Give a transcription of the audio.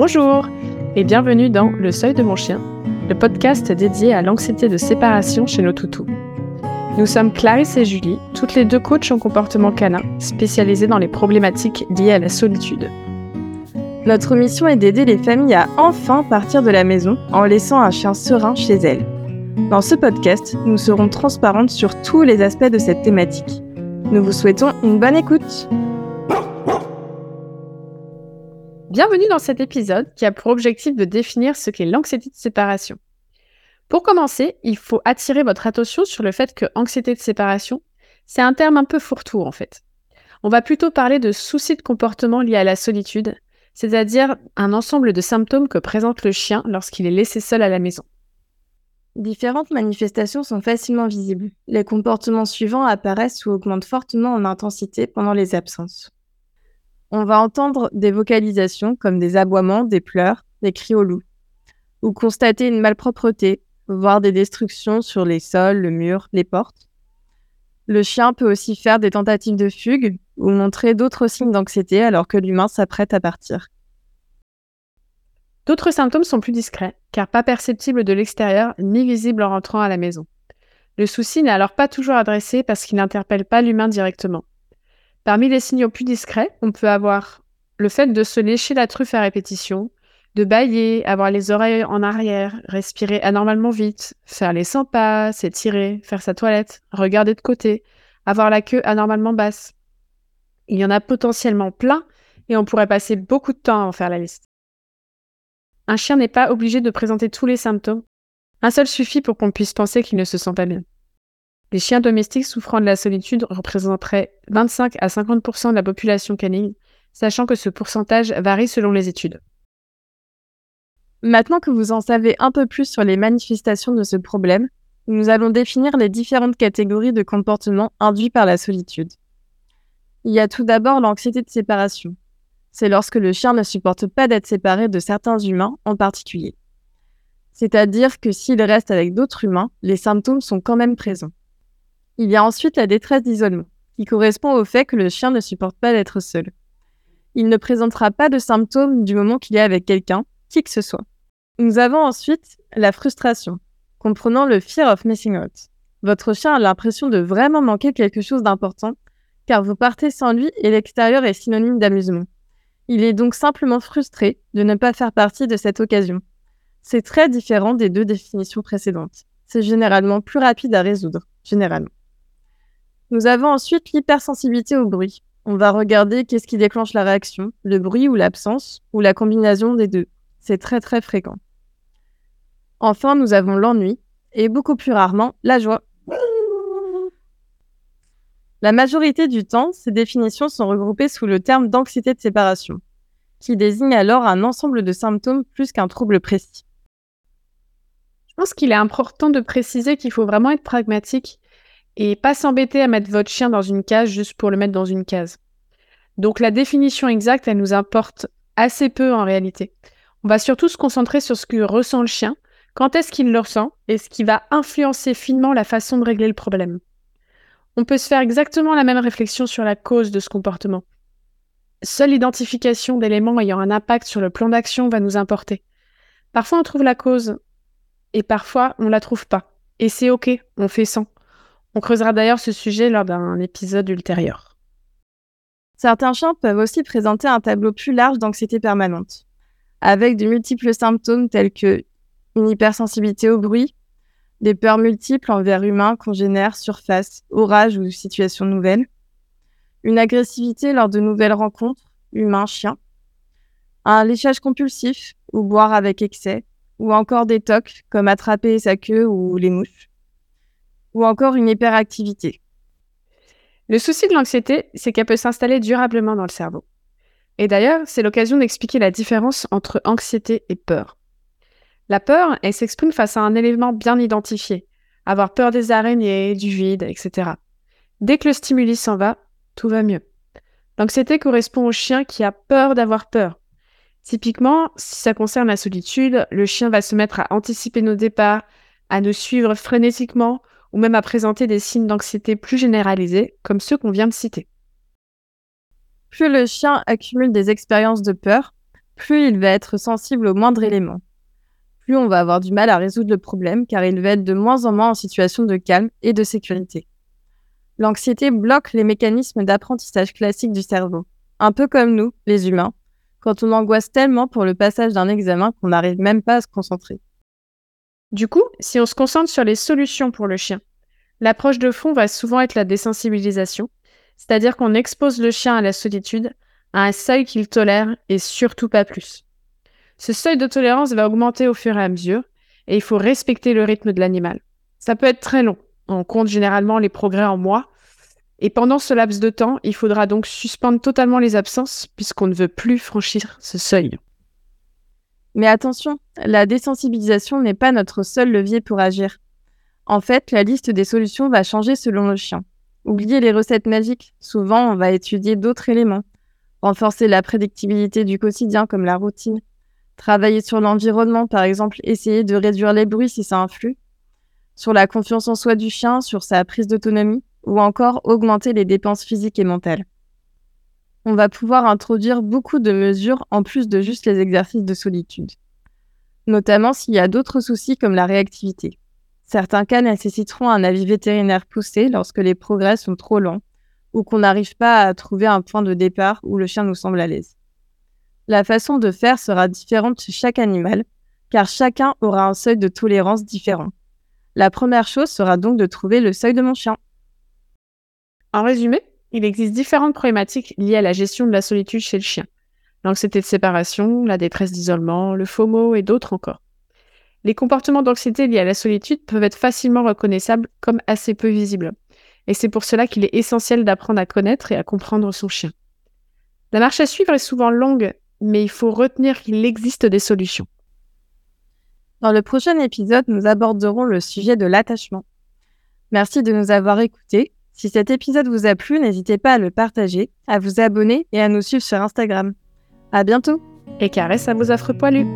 Bonjour et bienvenue dans Le Seuil de mon chien, le podcast dédié à l'anxiété de séparation chez nos toutous. Nous sommes Clarisse et Julie, toutes les deux coachs en comportement canin, spécialisées dans les problématiques liées à la solitude. Notre mission est d'aider les familles à enfin partir de la maison en laissant un chien serein chez elles. Dans ce podcast, nous serons transparentes sur tous les aspects de cette thématique. Nous vous souhaitons une bonne écoute. Bienvenue dans cet épisode qui a pour objectif de définir ce qu'est l'anxiété de séparation. Pour commencer, il faut attirer votre attention sur le fait que anxiété de séparation, c'est un terme un peu fourre-tout en fait. On va plutôt parler de soucis de comportement liés à la solitude, c'est-à-dire un ensemble de symptômes que présente le chien lorsqu'il est laissé seul à la maison. Différentes manifestations sont facilement visibles. Les comportements suivants apparaissent ou augmentent fortement en intensité pendant les absences on va entendre des vocalisations comme des aboiements, des pleurs, des cris au loup, ou constater une malpropreté, voir des destructions sur les sols, le mur, les portes. Le chien peut aussi faire des tentatives de fugue ou montrer d'autres signes d'anxiété alors que l'humain s'apprête à partir. D'autres symptômes sont plus discrets, car pas perceptibles de l'extérieur ni visibles en rentrant à la maison. Le souci n'est alors pas toujours adressé parce qu'il n'interpelle pas l'humain directement. Parmi les signaux plus discrets, on peut avoir le fait de se lécher la truffe à répétition, de bailler, avoir les oreilles en arrière, respirer anormalement vite, faire les 100 pas, s'étirer, faire sa toilette, regarder de côté, avoir la queue anormalement basse. Il y en a potentiellement plein et on pourrait passer beaucoup de temps à en faire la liste. Un chien n'est pas obligé de présenter tous les symptômes. Un seul suffit pour qu'on puisse penser qu'il ne se sent pas bien. Les chiens domestiques souffrant de la solitude représenteraient 25 à 50% de la population canine, sachant que ce pourcentage varie selon les études. Maintenant que vous en savez un peu plus sur les manifestations de ce problème, nous allons définir les différentes catégories de comportements induits par la solitude. Il y a tout d'abord l'anxiété de séparation. C'est lorsque le chien ne supporte pas d'être séparé de certains humains en particulier. C'est-à-dire que s'il reste avec d'autres humains, les symptômes sont quand même présents. Il y a ensuite la détresse d'isolement, qui correspond au fait que le chien ne supporte pas d'être seul. Il ne présentera pas de symptômes du moment qu'il est avec quelqu'un, qui que ce soit. Nous avons ensuite la frustration, comprenant le fear of missing out. Votre chien a l'impression de vraiment manquer quelque chose d'important, car vous partez sans lui et l'extérieur est synonyme d'amusement. Il est donc simplement frustré de ne pas faire partie de cette occasion. C'est très différent des deux définitions précédentes. C'est généralement plus rapide à résoudre, généralement. Nous avons ensuite l'hypersensibilité au bruit. On va regarder qu'est-ce qui déclenche la réaction, le bruit ou l'absence, ou la combinaison des deux. C'est très très fréquent. Enfin, nous avons l'ennui, et beaucoup plus rarement, la joie. La majorité du temps, ces définitions sont regroupées sous le terme d'anxiété de séparation, qui désigne alors un ensemble de symptômes plus qu'un trouble précis. Je pense qu'il est important de préciser qu'il faut vraiment être pragmatique et pas s'embêter à mettre votre chien dans une case juste pour le mettre dans une case. Donc la définition exacte, elle nous importe assez peu en réalité. On va surtout se concentrer sur ce que ressent le chien, quand est-ce qu'il le ressent et ce qui va influencer finement la façon de régler le problème. On peut se faire exactement la même réflexion sur la cause de ce comportement. Seule l'identification d'éléments ayant un impact sur le plan d'action va nous importer. Parfois on trouve la cause et parfois on la trouve pas. Et c'est ok, on fait sans. On creusera d'ailleurs ce sujet lors d'un épisode ultérieur. Certains chiens peuvent aussi présenter un tableau plus large d'anxiété permanente, avec de multiples symptômes tels que une hypersensibilité au bruit, des peurs multiples envers humains, congénères, surface, orage ou situations nouvelles, une agressivité lors de nouvelles rencontres, humains-chiens, un léchage compulsif ou boire avec excès, ou encore des tocs comme attraper sa queue ou les mouches ou encore une hyperactivité. Le souci de l'anxiété, c'est qu'elle peut s'installer durablement dans le cerveau. Et d'ailleurs, c'est l'occasion d'expliquer la différence entre anxiété et peur. La peur, elle s'exprime face à un élément bien identifié, avoir peur des araignées, du vide, etc. Dès que le stimuli s'en va, tout va mieux. L'anxiété correspond au chien qui a peur d'avoir peur. Typiquement, si ça concerne la solitude, le chien va se mettre à anticiper nos départs, à nous suivre frénétiquement ou même à présenter des signes d'anxiété plus généralisés, comme ceux qu'on vient de citer. Plus le chien accumule des expériences de peur, plus il va être sensible au moindre élément. Plus on va avoir du mal à résoudre le problème car il va être de moins en moins en situation de calme et de sécurité. L'anxiété bloque les mécanismes d'apprentissage classiques du cerveau, un peu comme nous, les humains, quand on angoisse tellement pour le passage d'un examen qu'on n'arrive même pas à se concentrer. Du coup, si on se concentre sur les solutions pour le chien, l'approche de fond va souvent être la désensibilisation, c'est-à-dire qu'on expose le chien à la solitude, à un seuil qu'il tolère et surtout pas plus. Ce seuil de tolérance va augmenter au fur et à mesure, et il faut respecter le rythme de l'animal. Ça peut être très long, on compte généralement les progrès en mois, et pendant ce laps de temps, il faudra donc suspendre totalement les absences puisqu'on ne veut plus franchir ce seuil. Mais attention, la désensibilisation n'est pas notre seul levier pour agir. En fait, la liste des solutions va changer selon le chien. Oubliez les recettes magiques, souvent on va étudier d'autres éléments. Renforcer la prédictibilité du quotidien comme la routine. Travailler sur l'environnement, par exemple, essayer de réduire les bruits si ça influe. Sur la confiance en soi du chien, sur sa prise d'autonomie ou encore augmenter les dépenses physiques et mentales. On va pouvoir introduire beaucoup de mesures en plus de juste les exercices de solitude, notamment s'il y a d'autres soucis comme la réactivité. Certains cas nécessiteront un avis vétérinaire poussé lorsque les progrès sont trop lents ou qu'on n'arrive pas à trouver un point de départ où le chien nous semble à l'aise. La façon de faire sera différente chez chaque animal, car chacun aura un seuil de tolérance différent. La première chose sera donc de trouver le seuil de mon chien. En résumé, il existe différentes problématiques liées à la gestion de la solitude chez le chien. L'anxiété de séparation, la détresse d'isolement, le FOMO et d'autres encore. Les comportements d'anxiété liés à la solitude peuvent être facilement reconnaissables comme assez peu visibles. Et c'est pour cela qu'il est essentiel d'apprendre à connaître et à comprendre son chien. La marche à suivre est souvent longue, mais il faut retenir qu'il existe des solutions. Dans le prochain épisode, nous aborderons le sujet de l'attachement. Merci de nous avoir écoutés si cet épisode vous a plu, n'hésitez pas à le partager, à vous abonner et à nous suivre sur Instagram. À bientôt Et caresse à vos affreux poilus